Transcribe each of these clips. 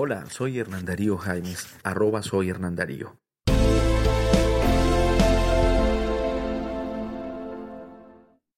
Hola, soy Hernandarío Jaimes, arroba soy Hernandarío.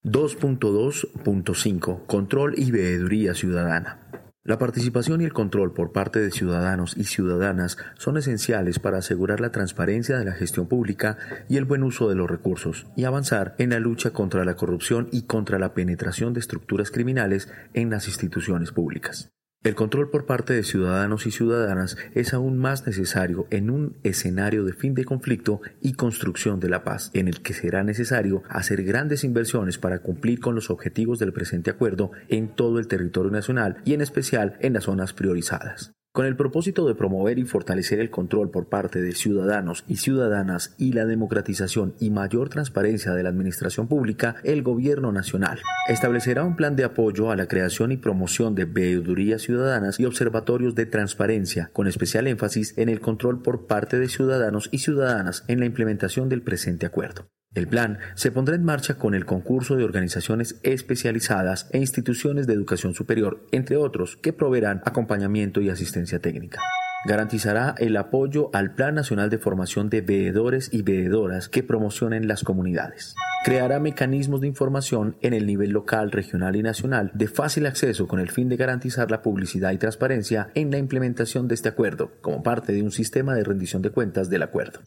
...2.2.5... Control y veeduría ciudadana. La participación y el control por parte de ciudadanos y ciudadanas son esenciales para asegurar la transparencia de la gestión pública y el buen uso de los recursos, y avanzar en la lucha contra la corrupción y contra la penetración de estructuras criminales en las instituciones públicas. El control por parte de ciudadanos y ciudadanas es aún más necesario en un escenario de fin de conflicto y construcción de la paz, en el que será necesario hacer grandes inversiones para cumplir con los objetivos del presente acuerdo en todo el territorio nacional y en especial en las zonas priorizadas. Con el propósito de promover y fortalecer el control por parte de ciudadanos y ciudadanas y la democratización y mayor transparencia de la administración pública, el Gobierno Nacional establecerá un plan de apoyo a la creación y promoción de veedurías ciudadanas y observatorios de transparencia, con especial énfasis en el control por parte de ciudadanos y ciudadanas en la implementación del presente acuerdo. El plan se pondrá en marcha con el concurso de organizaciones especializadas e instituciones de educación superior, entre otros, que proveerán acompañamiento y asistencia técnica. Garantizará el apoyo al Plan Nacional de Formación de Veedores y Veedoras que promocionen las comunidades. Creará mecanismos de información en el nivel local, regional y nacional de fácil acceso con el fin de garantizar la publicidad y transparencia en la implementación de este acuerdo, como parte de un sistema de rendición de cuentas del acuerdo.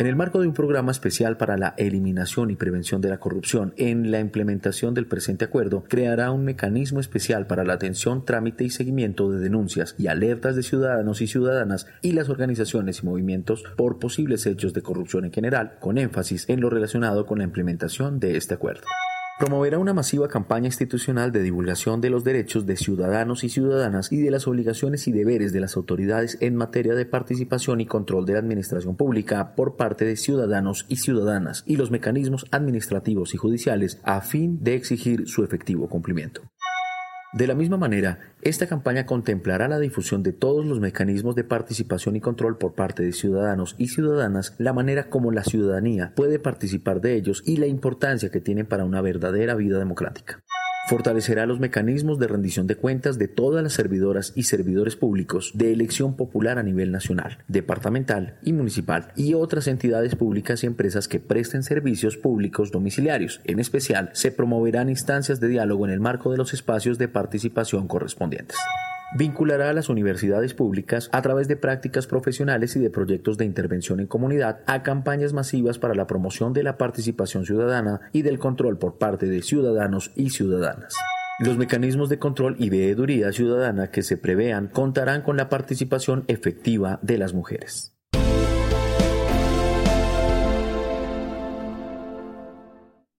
En el marco de un programa especial para la eliminación y prevención de la corrupción en la implementación del presente acuerdo, creará un mecanismo especial para la atención, trámite y seguimiento de denuncias y alertas de ciudadanos y ciudadanas y las organizaciones y movimientos por posibles hechos de corrupción en general, con énfasis en lo relacionado con la implementación de este acuerdo. Promoverá una masiva campaña institucional de divulgación de los derechos de ciudadanos y ciudadanas y de las obligaciones y deberes de las autoridades en materia de participación y control de la administración pública por parte de ciudadanos y ciudadanas y los mecanismos administrativos y judiciales a fin de exigir su efectivo cumplimiento. De la misma manera, esta campaña contemplará la difusión de todos los mecanismos de participación y control por parte de ciudadanos y ciudadanas, la manera como la ciudadanía puede participar de ellos y la importancia que tienen para una verdadera vida democrática. Fortalecerá los mecanismos de rendición de cuentas de todas las servidoras y servidores públicos de elección popular a nivel nacional, departamental y municipal y otras entidades públicas y empresas que presten servicios públicos domiciliarios. En especial, se promoverán instancias de diálogo en el marco de los espacios de participación correspondientes vinculará a las universidades públicas a través de prácticas profesionales y de proyectos de intervención en comunidad a campañas masivas para la promoción de la participación ciudadana y del control por parte de ciudadanos y ciudadanas. Los mecanismos de control y veeduría ciudadana que se prevean contarán con la participación efectiva de las mujeres.